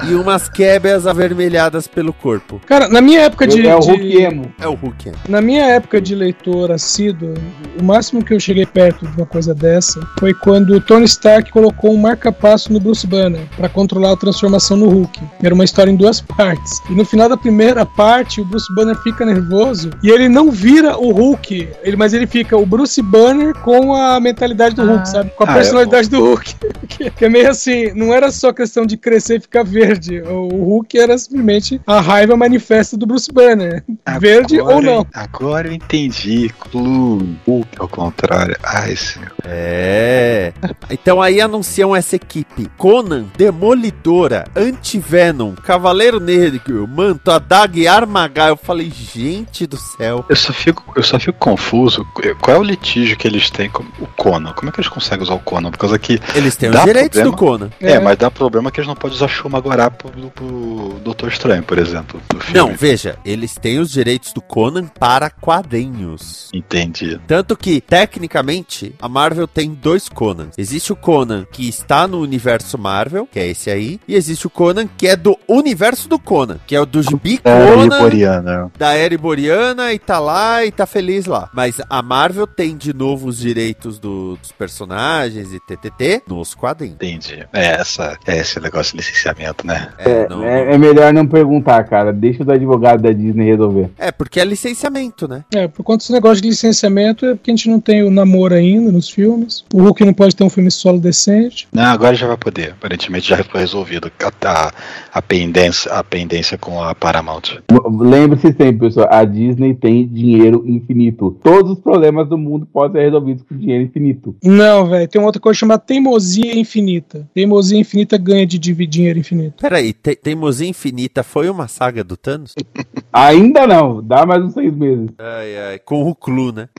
e umas quebras avermelhadas pelo corpo. Cara, na minha época de. é o de- Hulk emo. É o Hulk. é. Na minha época de leitor assíduo, o máximo que eu cheguei perto de uma coisa dessa foi quando o Tony Stark colocou um marca-passo no Bruce Banner para controlar a transformação no Hulk. Era uma história em duas partes. E no final da primeira parte, o Bruce Banner fica nervoso e ele não vira o Hulk, ele, mas ele fica o Bruce Banner com a mentalidade do Hulk, sabe? Com a Ah, personalidade do Hulk. que, é meio assim, não era só questão de crescer e ficar verde. O, Hulk era simplesmente a raiva manifesta do Bruce Banner. Verde Agora- ou não. Agora eu entendi. Clue. Hulk ao contrário. Ai, senhor. É. Então aí anunciam essa equipe: Conan, Demolidora, Anti-Venom, Cavaleiro Negro, Manto, Adaga e Armagar. Eu falei, gente do céu. Eu só fico, eu só fico confuso. Qual é o litígio que eles têm com o Conan? Como é que eles conseguem usar o Conan? Por causa que. Eles têm os direitos problema? do Conan. É, É. mas dá problema que eles não podem usar Shumagorá pro, pro Doutor Estranho, por exemplo. Não, veja, eles têm os direitos do Conan para quadrinhos. Entendi. Tanto que, tecnicamente, a Marvel tem dois Conans. Existe o Conan que está no universo Marvel, que é esse aí, e existe o Conan que é do universo do Conan, que é o do Gibi É, Conan, Liboriana. da Era Boreana, e tá lá e tá feliz lá. Mas a Marvel tem de novo os direitos do- dos personagens e TTT nos quadrinhos. Entendi. É, essa, é esse negócio de licenciamento, né? É, não- É, é melhor não perguntar, cara. Deixa o advogado da Disney resolver. é, porque é licenciamento, né? É, por conta desse negócio de licenciamento, é porque a gente não tem o namoro ainda nos filmes. filmes. O Hulk não pode ter um filme solo decente. Não, agora já vai poder. Aparentemente já foi resolvido a, a, a, pendência, a pendência com a Paramount. Lembre-se sempre, pessoal, a Disney tem dinheiro infinito. Todos os problemas do mundo podem ser resolvidos com dinheiro infinito. Não, velho, tem uma outra coisa chamada teimosia infinita. Teimosia infinita ganha de dividir dinheiro infinito. Peraí, te Teimosia Infinita foi uma saga do Thanos? Ainda não, dá mais uns seis meses. Ai, ai, com o Clu, né?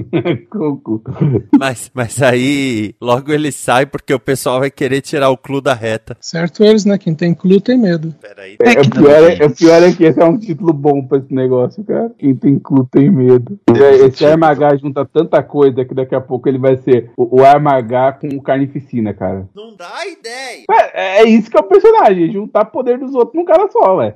Com o cu. Mas, mas aí, logo ele sai porque o pessoal vai querer tirar o Clu da reta. Certo eles, né? Quem tem clue tem medo. Peraí. É, o, pior é, o pior é que esse é um título bom pra esse negócio, cara. Quem tem cu tem medo. Esse Armagá junta tanta coisa que daqui a pouco ele vai ser o, o Armagá com o Carnificina, cara. Não dá ideia. É, é isso que é o personagem, juntar poder dos outros num cara só, ué.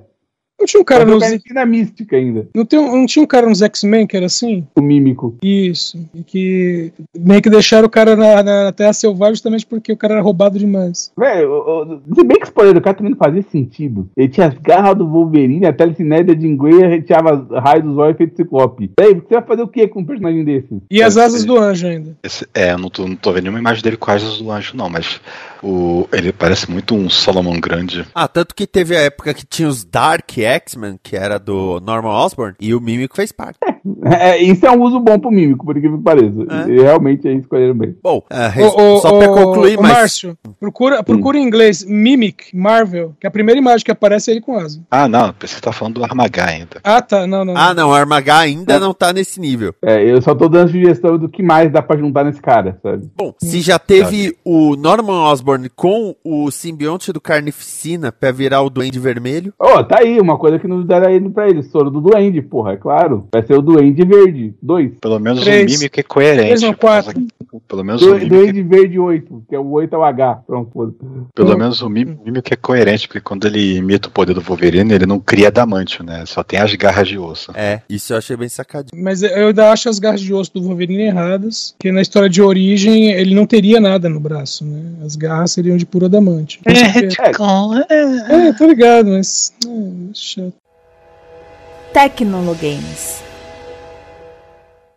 Não tinha um cara o nos. Carnificina mística ainda, Não, tem, não tinha um cara nos X-Men que era assim? o mímico. Isso. E que meio que deixaram o cara na, na Terra Selvagem justamente porque o cara era roubado demais. Velho, o- o- se bem que os poderes do cara também não fazia sentido. Ele tinha as garras do Wolverine, a telecinese de Ingwe reteava raio dos olhos feito ciclope. Véi, você vai fazer o que com um personagem desse? E as asas do anjo ainda. Esse- é, eu não tô, não tô vendo nenhuma imagem dele com asas do anjo, não, mas o, ele parece muito um Solomon grande. Ah, tanto que teve a época que tinha os Dark X-Men, que era do Norman Osborn, e o Mímico fez parte. É, isso é um uso bom pro mímico, por incrível que pareça. É. E realmente aí escolheram bem. Bom, res- Ô, ô, só pra concluir, ô, mas... Márcio, procura, procura em inglês Mimic Marvel, que a primeira imagem que aparece é ele com asa. Ah, não, que tá falando do Armagá ainda. Ah, tá. Não, não. Ah, não, o Armagá ainda não tá nesse nível. É, eu só tô dando sugestão do que mais dá pra juntar nesse cara, sabe? Bom, se já teve o Norman Osborn com o simbionte do Carnificina pra virar o Duende Vermelho, Ô, tá aí, uma coisa que nos deram aí pra ele, soro do Duende, porra, é claro. Vai ser o Duende Verde, dois. Pelo menos Três. o mímico é coerente. Três ou Pelo menos o Du- mímico, Duende Verde 8, que é o 8 é o H. Pronto, pelo menos o mí- mímico é coerente, porque quando ele imita o poder do Wolverine, ele não cria adamantio, né? Só tem as garras de osso. é, isso eu achei bem sacadinho. Mas eu ainda acho as garras de osso do Wolverine erradas, que na história de origem ele não teria nada no braço, né? As garras seriam de puro adamante. É, tô ligado, mas. É. Tecnologames.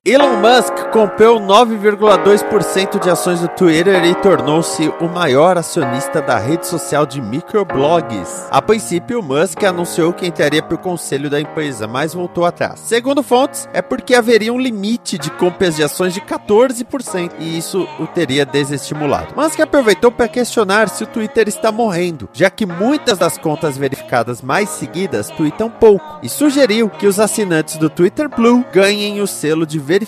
Elon Musk comprou 9,2% de ações do Twitter e tornou-se o maior acionista da rede social de microblogs. A princípio, Musk anunciou que entraria para o conselho da empresa, mas voltou atrás. Segundo fontes, é porque haveria um limite de compras de ações de 14% e isso o teria desestimulado. Musk aproveitou para questionar se o Twitter está morrendo, já que muitas das contas verificadas mais seguidas tweetam pouco, e sugeriu que os assinantes do Twitter Blue ganhem o selo de verificação.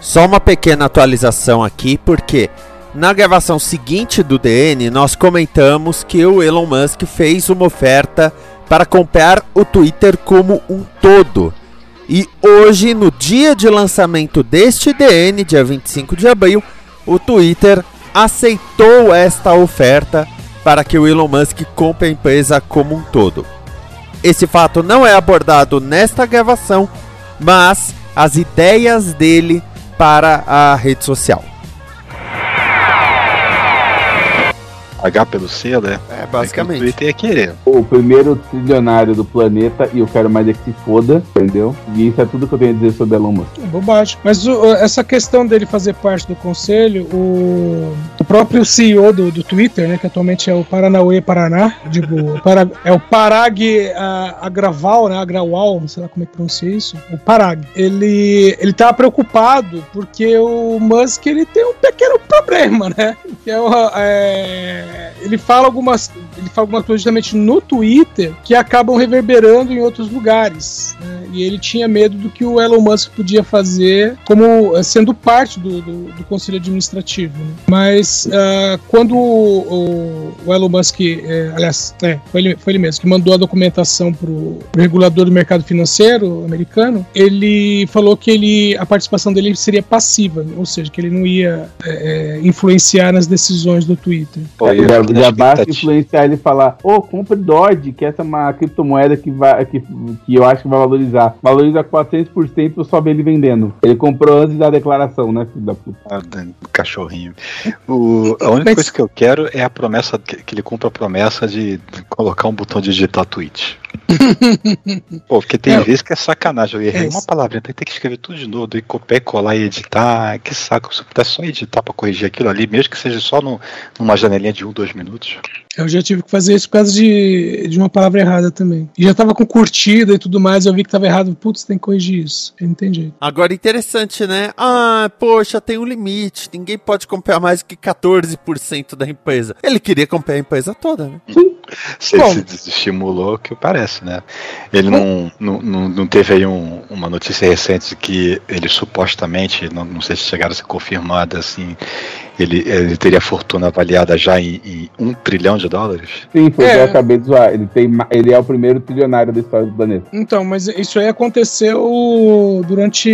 Só uma pequena atualização aqui, porque na gravação seguinte do DN nós comentamos que o Elon Musk fez uma oferta para comprar o Twitter como um todo. E hoje, no dia de lançamento deste DN, dia 25 de abril, o Twitter aceitou esta oferta para que o Elon Musk compre a empresa como um todo. Esse fato não é abordado nesta gravação, mas as ideias dele para a rede social. H pelo C, né? É, O basicamente. Twitter ia querer. O primeiro trilionário do planeta e eu quero mais é que se foda, entendeu? E isso é tudo que eu tenho a dizer sobre Elon Musk. É bobagem. Mas o- essa questão dele fazer parte do conselho, o, o próprio CEO do, do Twitter, né, que atualmente é o Paranauê Paraná, digo, para, é o Parag Agraval, né, Agrawal, não sei lá como é que pronuncia isso, o Parag. Ele, ele tá preocupado porque o Musk, ele tem um pequeno problema, né, que é, o, é, ele fala algumas ele fala algumas coisas justamente no Twitter que acabam reverberando em outros lugares. né? E ele tinha medo do que o Elon Musk podia fazer como eh, sendo parte do, do, do conselho administrativo. né? Mas ah, quando o, o- Elon Musk, eh, aliás, é, foi, ele, foi ele mesmo que mandou a documentação para o regulador do mercado financeiro americano, ele falou que ele, a participação dele seria passiva, ou seja, que ele não ia eh, influenciar nas decisões do Twitter. Pô, e já, basta influenciar ele e falar, ô, compre Dodge, que essa é uma criptomoeda que, vai, que, que eu acho que vai valorizar. Valoriza 400%, eu só ver ele vendendo. Ele comprou antes da declaração, né, filho da puta? Ah, cachorrinho. O- a única Mas- coisa que eu quero é a promessa, que, que ele cumpra a promessa de colocar um botão de digitar tweet. Pô, porque tem É. vezes que é sacanagem. Eu errei É uma palavra, tem que escrever tudo de novo, e copiar e colar e editar. Que saco. Se eu pudesse só editar pra corrigir aquilo ali, mesmo que seja só no, numa janelinha de um, dois minutos. Eu já tive que fazer isso por causa de, de uma palavra errada também. E já tava com curtida e tudo mais, eu vi que tava errado. Putz, tem que corrigir isso. Eu não jeito. Agora, interessante, né? Ah, poxa, tem um limite. Ninguém pode comprar mais do que 14% da empresa. Ele queria comprar a empresa toda, né? Bom. ele se desestimulou, que parece, né? Ele não, não, não, teve aí um- uma notícia recente de que ele supostamente, não, não sei se chegaram a ser confirmada, assim, ele, ele teria a fortuna avaliada já em, em um trilhão de dólares? Sim, foi É. eu acabei de zoar. Ele, tem, ele é o primeiro trilionário da história do planeta. Então, mas isso aí aconteceu durante,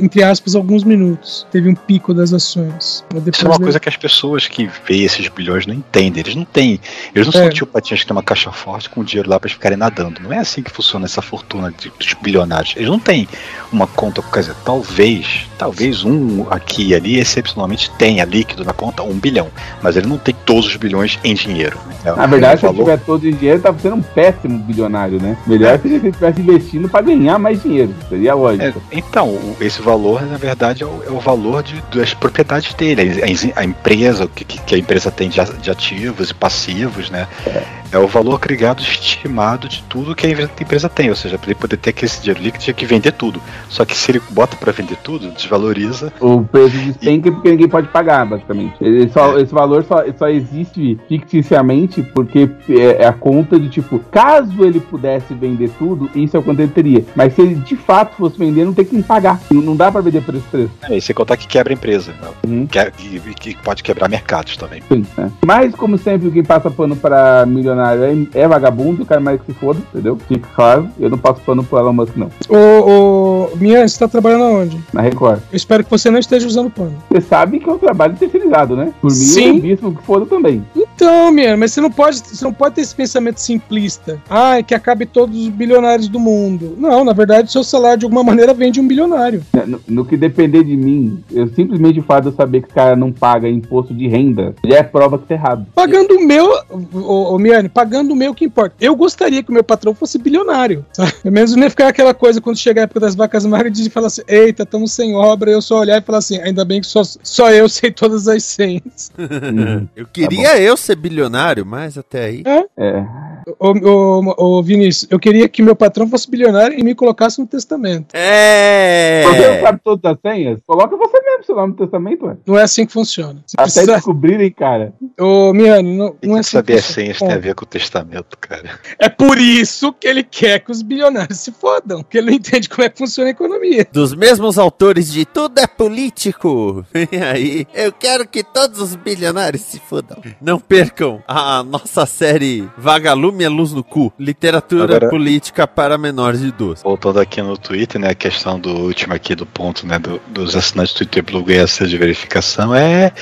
entre aspas, alguns minutos. Teve um pico das ações. Isso é uma veio- coisa que as pessoas que veem esses bilhões não entendem. Eles não têm. Eles não É. são tipo patinhas que tem uma caixa forte com dinheiro lá pra eles ficarem nadando. Não é assim que funciona essa fortuna de- dos bilionários. Eles não têm uma conta, quer dizer, talvez, talvez um aqui e ali excepcionalmente tenha líquido na conta um bilhão. Mas ele não tem todos os bilhões em dinheiro. É Na verdade, se ele tiver todo o dinheiro, tá sendo um péssimo bilionário, né? Melhor seria se ele estivesse investindo pra ganhar mais dinheiro. Seria É, lógica. então, o- esse valor, na verdade, é o, é o valor de, das propriedades dele, a, a empresa, o que, que a empresa tem de, de ativos e passivos, né? É. o valor agregado estimado de tudo que a empresa tem. Ou seja, para ele poder ter aquele dinheiro líquido, tinha que vender tudo. Só que se ele bota para vender tudo, desvaloriza. O preço despenca porque ninguém pode pagar, basicamente. Só- Esse valor só, só existe ficticiamente porque é, é a conta de tipo, caso ele pudesse vender tudo, isso é o quanto ele teria. Mas se ele de fato fosse vender, não tem que pagar. Não, dá pra vender por esse preço. É, e sem contar que quebra a empresa. Uhum. Que, que, que pode quebrar mercados também. Sim, né? Mas, como sempre, quem passa pano pra milionário é, é vagabundo, o cara mais que se foda, entendeu? Fica claro, eu não passo pano pro Elon Musk, não. Ô, ô, Mian, você tá trabalhando aonde? Na Record. Eu espero que você não esteja usando pano. Você sabe que é um trabalho terceirizado, né? Por mim, Sim. eu mesmo que foda também. Então, Mian, mas você não pode, você não pode ter esse pensamento simplista. Ah, que acabe todos os bilionários do mundo. Não, na verdade, o seu salário de alguma maneira vem de um bilionário. No, no que depender de mim, eu simplesmente o fato de eu saber que o cara não paga imposto de renda já é prova que tá errado. Pagando o meu, ô, ô, Miane, pagando o meu que importa. Eu gostaria que o meu patrão fosse bilionário. Sabe? Pelo menos não ia ficar aquela coisa quando chegar a época das vacas magras de falar assim: eita, estamos sem obra. Eu só olhar e falar assim: ainda bem que só, só eu sei todas as senhas. Uhum. Eu queria eu ser bilionário, mas até aí. É. Ô, ô, ô, Vinícius, eu queria que meu patrão fosse bilionário e me colocasse no testamento. É. Você sabe todas as senhas? Coloca você mesmo seu nome no testamento, ué. Não é assim que funciona. Você Até precisa... descobrirem, cara. Ô, Miane, não, não é assim saber as senhas tem a ver com o testamento, cara. É por isso que ele quer que os bilionários se fodam, porque ele não entende como é que funciona a economia. Dos mesmos autores de Tudo é Político. E aí, eu quero que todos os bilionários se fodam. Não percam a nossa série Vagalume é Luz no Cu. Literatura Agora- política para menores de 12. Voltando aqui no Twitter, né, a questão do último aqui do ponto, né, do- dos assinantes do Twitter Blue ganhar selo de verificação é,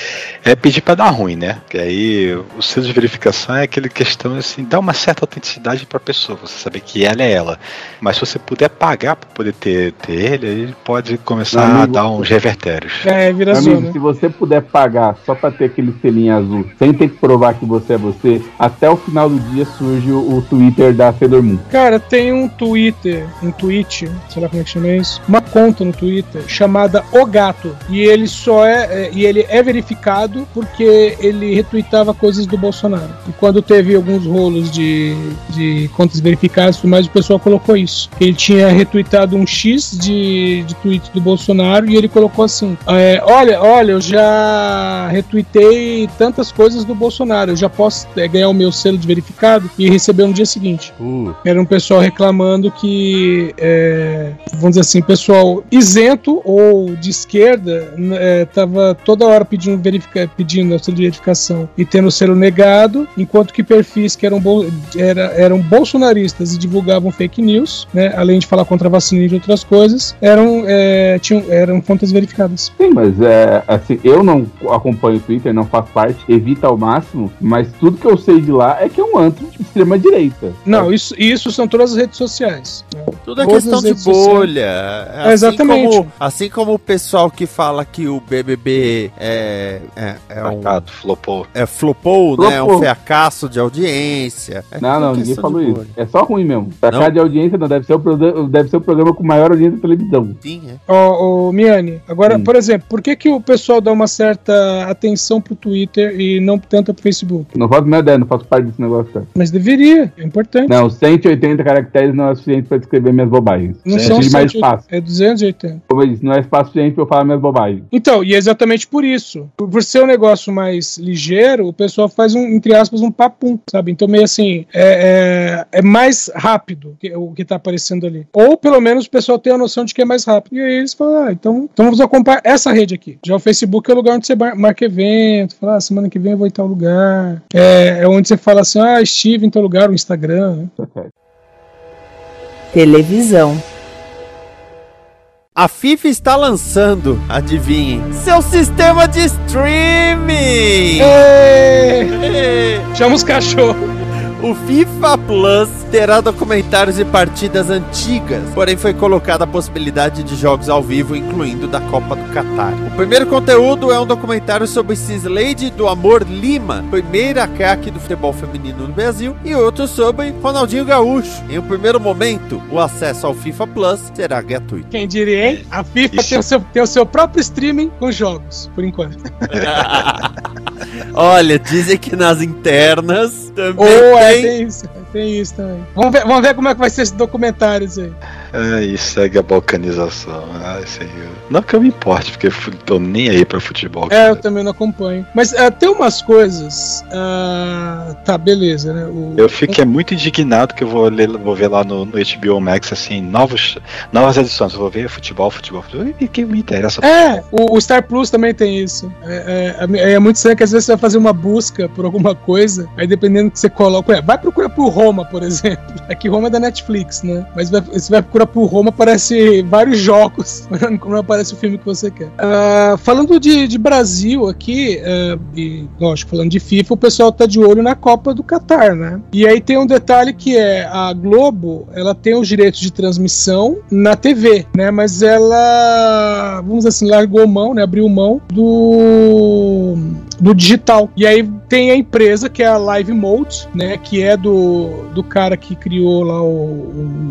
é pedir pra dar ruim, né? Que aí o selo de verificação é aquele questão assim, dá uma certa autenticidade pra pessoa, você saber que ela é ela. Mas se você puder pagar pra poder ter, ter ele, aí ele pode começar Meu a amigo- dar uns revertérios. É, vira Amigo, zona. se você puder pagar só pra ter aquele selinho azul, sem ter que provar que você é você, até o final do dia surge o, o Twitter da Sailor Moon. Cara, tem um Twitter, um tweet, sei lá como é que chama isso, uma conta no Twitter chamada O Gato. E ele só é, é, e ele é verificado porque ele retweetava coisas do Bolsonaro. E quando teve alguns rolos de, de contas verificadas mais, o pessoal colocou isso. Ele tinha retweetado um X de, de tweet do Bolsonaro e ele colocou assim: é, olha, olha, eu já retuitei tantas coisas do Bolsonaro, eu já posso é, ganhar o meu selo de verificado e receber no dia seguinte. Uh, Era um pessoal reclamando que, é, vamos dizer assim, pessoal isento ou de esquerda estava toda hora pedindo, verifica, pedindo a sua verificação e tendo o selo negado, enquanto que perfis que eram, bol- era- eram bolsonaristas e divulgavam fake news, né, além de falar contra a vacina e de outras coisas, eram, é, tinham, eram contas verificadas. Sim, mas é assim, eu não acompanho o Twitter, não faço parte, evita ao máximo, mas tudo que eu sei de lá é que é um antro extrema-direita. Não, isso, isso são todas as redes sociais. né? Tudo é Todas questão de bolha. É, Assim exatamente. Como, assim como o pessoal que fala que o BBB é, é, é um. Marcado, flopou. É flopou, né? É um Flopou. fracasso de audiência. É Não, não, ninguém falou isso. bolha. É só ruim mesmo. Cá de audiência, não. Deve ser, o programa, deve ser o programa com maior audiência de televisão. Sim, é. Ô, ô, Miane, agora, Hum. por exemplo, por que, que o pessoal dá uma certa atenção pro Twitter e não tanto pro Facebook? Não faço minha ideia, não faço parte desse negócio. Cara. Mas deveria, é importante. Não, 180 caracteres não é suficiente pra descrever minhas bobagens. Não Eu são mais 180, espaço. É 280. Como eu disse, não é espaço suficiente pra eu falar minhas bobagens. Então, e é exatamente por isso. Por, por ser um negócio mais ligeiro, o pessoal faz um, entre aspas, um papum, sabe? Então, meio assim, é, é, é mais rápido que- o que tá aparecendo ali. Ou, pelo menos, o pessoal tem a noção de que é mais rápido. E aí eles falam, ah, então, então vamos acompanhar essa rede aqui. Já o Facebook é o lugar onde você mar- marca evento, fala, ah, semana que vem eu vou em tal lugar. É, é onde você fala assim, ah, estive em tal lugar, o Instagram. né? Televisão. A FIFA está lançando, adivinhem, seu sistema de streaming! Ê, Chama os cachorros. O FIFA Plus terá documentários e partidas antigas, porém foi colocada a possibilidade de jogos ao vivo, incluindo da Copa do Catar. O primeiro conteúdo é um documentário sobre Cislade do Amor Lima, primeira craque do futebol feminino no Brasil, e outro sobre Ronaldinho Gaúcho. Em um primeiro momento, o acesso ao FIFA Plus será gratuito. Quem diria, hein? A FIFA tem o, seu, tem o seu próprio streaming com jogos, por enquanto. Olha, dizem que nas internas também Ou é, tem. tem isso, tem isso também. Vamos ver, vamos ver como é que vai ser esse documentário isso aí. Aí segue a balcanização. Aí. eu- Não que eu me importe, porque eu tô nem aí pra futebol. É, eu também não acompanho. Mas é, tem umas coisas. ah, tá, beleza, né? O- Eu fico é muito indignado que eu vou, ler, vou ver lá no, no HBO Max, assim, novos, novas edições. Eu vou ver futebol, futebol, futebol. E que me interessa? É, o, o Star Plus também tem isso. É, é- é muito estranho que às vezes você vai fazer uma busca por alguma coisa, aí dependendo do que você coloca. ué, vai procurar por Roma, por exemplo. Aqui Roma é da Netflix, né? Mas você vai procurar por Roma, aparece vários jogos. Não aparece o filme que você quer. Ah, falando de, de Brasil aqui, ah, e lógico, falando de FIFA, o pessoal tá de olho na Copa do Catar, né? E aí tem um detalhe que é a Globo, ela tem os direitos de transmissão na TV, né? Mas ela, vamos dizer assim, largou mão, né? Abriu mão do do digital. E aí tem a empresa que é a Live Mode, né? Que é do, do cara que criou lá o,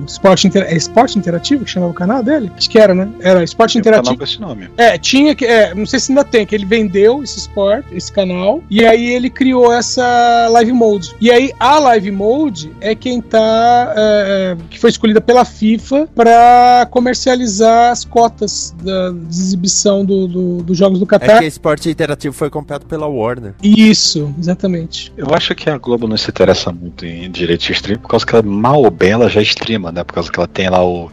o Esporte, Inter, é Esporte Interativo que chamava o canal dele? Acho que era, né? Era Esporte Tem um Interativo. com esse nome. É, tinha que. É, não sei se ainda tem, que ele vendeu esse sport, esse canal, e aí ele criou essa Live Mode. E aí a Live Mode é quem tá. é, é, que foi escolhida pela FIFA pra comercializar as cotas da, de exibição do- do- dos jogos do É Qatar. que esporte interativo foi comprado pela Warner. Isso, exatamente. Eu acho que a Globo não se interessa muito em direito de stream, por causa que ela, mal ou bem, ela já streama, né? Por causa que ela tem lá o,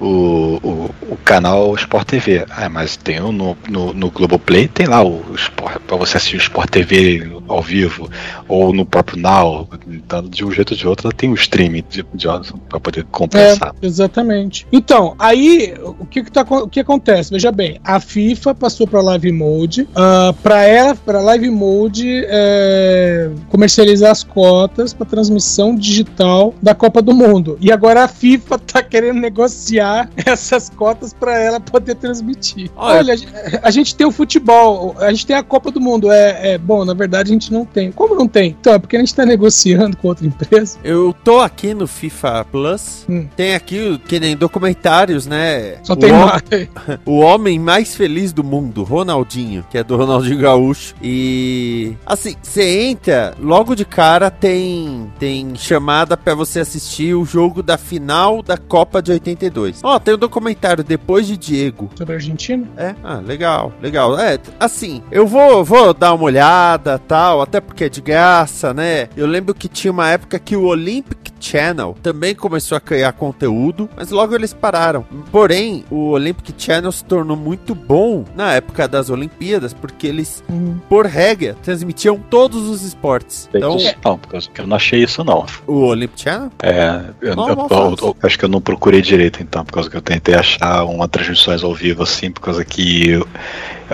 o, o, o canal Sport TV. Ah, mas tem o no, no, no Globoplay, tem lá o Sport, pra você assistir o Sport TV ao vivo, ou no próprio Now. Então, de um jeito ou de outro, tem o streaming de, de pra poder compensar. É, exatamente. Então, aí o que, que, tá, o que acontece? Veja bem, a FIFA passou para Live Mode, uh, para ela, para Live Mode é, comercializar as cotas para transmissão digital da Copa do Mundo. E agora a FIFA tá querendo negociar essas cotas para ela poder transmitir. Olha- Olha, a gente, a gente tem o futebol, a gente tem a Copa do Mundo. É, é bom, na verdade a gente não tem. Como não tem? Então, é porque a gente tá negociando com outra empresa. Eu tô aqui no FIFA Plus. Hum. Tem aqui, que nem documentários, né? Só o, tem hom- mais. o homem mais feliz do mundo, Ronaldinho, que é do Ronaldinho Gaúcho. E assim, você entra, logo de cara tem tem chamada pra você assistir o jogo da final da Copa de 82. Ó, tem um documentário depois de Diego. Sobre a Argentina? É, ah, legal, legal. É, assim, eu vou, vou dar uma olhada, tal, até porque é de graça, né? Eu lembro que tinha uma época que o Olympic Channel também começou a criar conteúdo, mas logo eles pararam. Porém, o Olympic Channel se tornou muito bom na época das Olimpíadas, porque eles, Uhum. por regra, transmitiam todos os esportes. Então, não, por causa que eu não achei isso não. o Olympic Channel? É, eu, Não, eu- eu acho que eu não procurei direito então, por causa que eu tentei achar uma transmissões ao vivo assim, por causa que eu,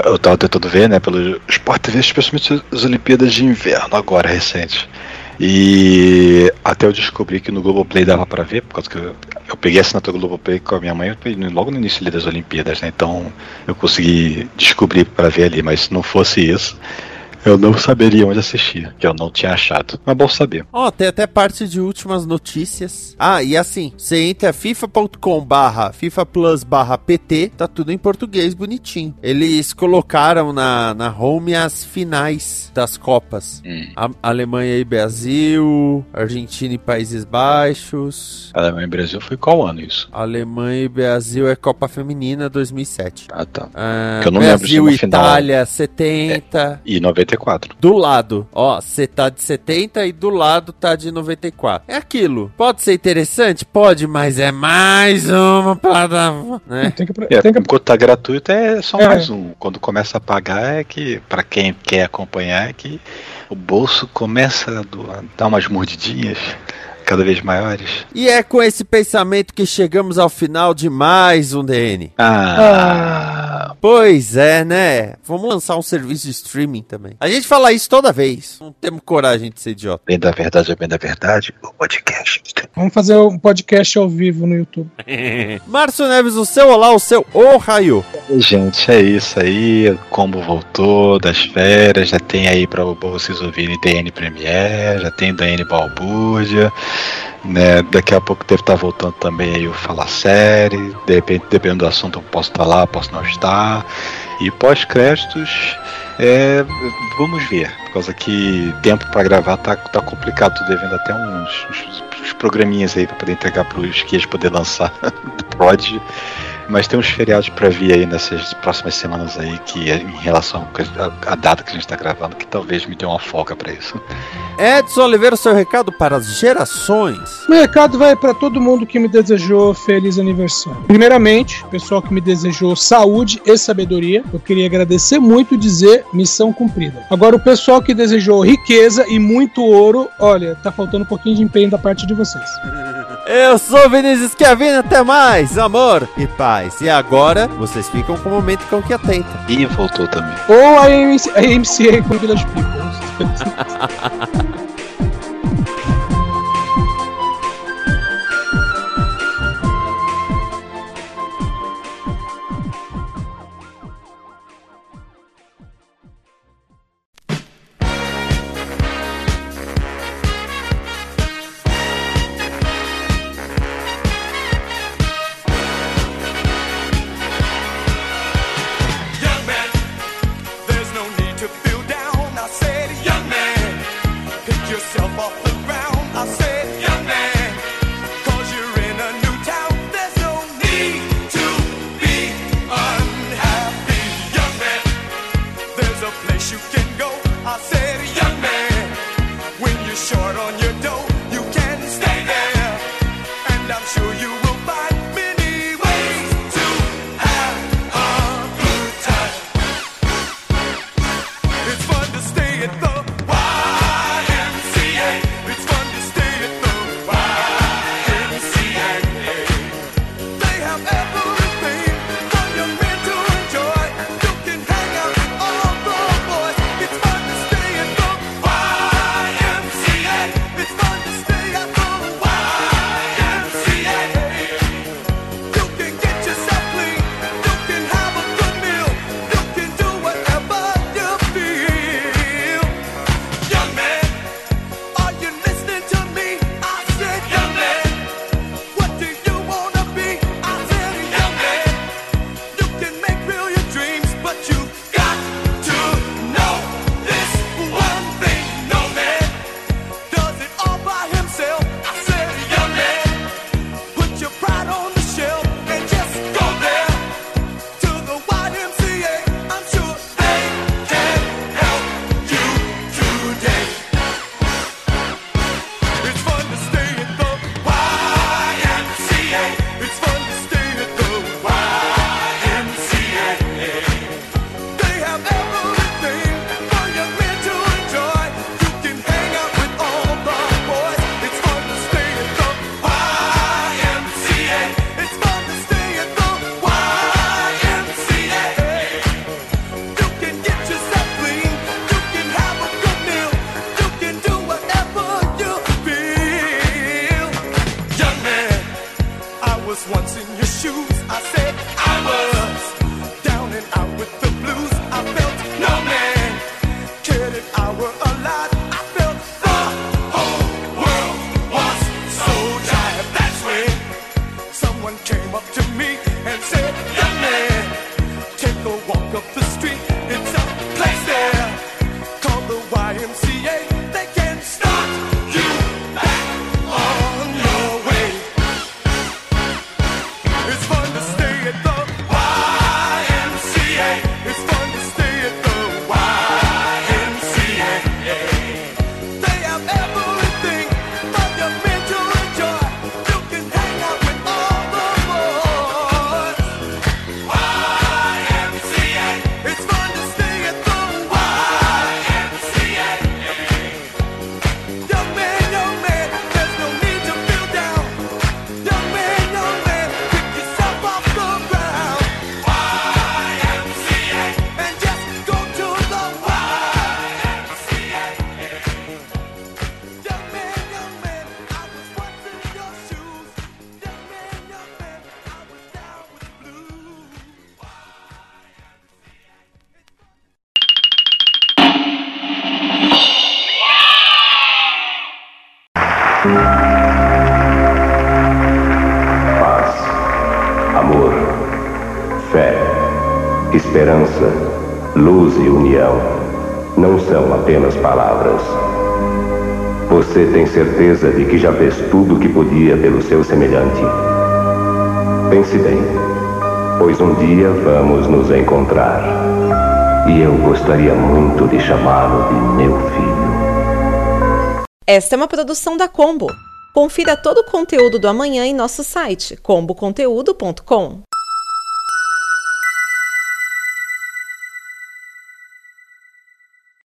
eu tava tentando ver, né, pelo Sport TV, especialmente as Olimpíadas de Inverno agora, recente. E até eu descobri que no Globoplay dava pra ver, por causa que eu, eu peguei a assinatura Globoplay com a minha mãe logo no início ali das Olimpíadas, né? Então eu consegui descobrir pra ver ali, mas se não fosse isso, eu não saberia onde assistir, que eu não tinha achado. Mas bom saber. Ó, tem até parte de últimas notícias. Ah, e assim, você entra fifa.com barra FIFA Plus barra PT, tá tudo em português bonitinho. Eles colocaram na, na home as finais das Copas. Hum. A- Alemanha e Brasil, Argentina e Países Baixos. Alemanha e Brasil foi qual ano isso? Alemanha e Brasil é Copa Feminina 2007. Ah, tá. Ah, Que eu não lembro se Brasil e final- Itália 70. E 94. Do lado, ó, você tá de 70 e do lado tá de 94. É aquilo. Pode ser interessante? Pode, mas é mais uma plataforma, né? Tem que, É, tem que enquanto tá gratuito é só É. mais um. Quando começa a pagar é que, pra quem quer acompanhar, é que o bolso começa a dar umas mordidinhas cada vez maiores. E é com esse pensamento que chegamos ao final de mais um DN. Ah, Pois é, né? Vamos lançar um serviço de streaming também. A gente fala isso toda vez. Não temos coragem de ser idiota. bem da verdade é bem da verdade, o podcast. Vamos fazer um podcast ao vivo no YouTube. Márcio Neves, o seu olá, o seu ô raio. Gente, é isso aí. Como voltou das férias, já tem aí pra vocês ouvirem DN Premiere, já tem DN Balbúrdia, né? Daqui a pouco deve estar voltando também aí o Fala Série. De repente, dependendo do assunto, eu posso estar lá, posso não estar. E pós-créditos, é, vamos ver. Por causa que tempo pra gravar tá, tá complicado, tô devendo até uns, uns, uns programinhas aí pra poder entregar pros que eles poder lançar Prod. Mas tem uns feriados pra vir aí nessas próximas semanas aí, que é em relação à data que a gente tá gravando, que talvez me dê uma folga pra isso. Edson Oliveira, o seu recado para as gerações. Meu recado vai para todo mundo que me desejou feliz aniversário. Primeiramente, pessoal que me desejou saúde e sabedoria, eu queria agradecer muito e dizer missão cumprida. Agora, o pessoal que desejou riqueza e muito ouro, olha, tá faltando um pouquinho de empenho da parte de vocês. Eu sou Vinícius Kevin, até mais, amor e paz. E agora, vocês ficam com o momento cão que atenta. E voltou também. Ou a AMC a AMCA com Village People. Um dia vamos nos encontrar. E eu gostaria muito de chamá-lo de meu filho. Esta é uma produção da Combo. Confira todo o conteúdo do amanhã em nosso site comboconteúdo.com.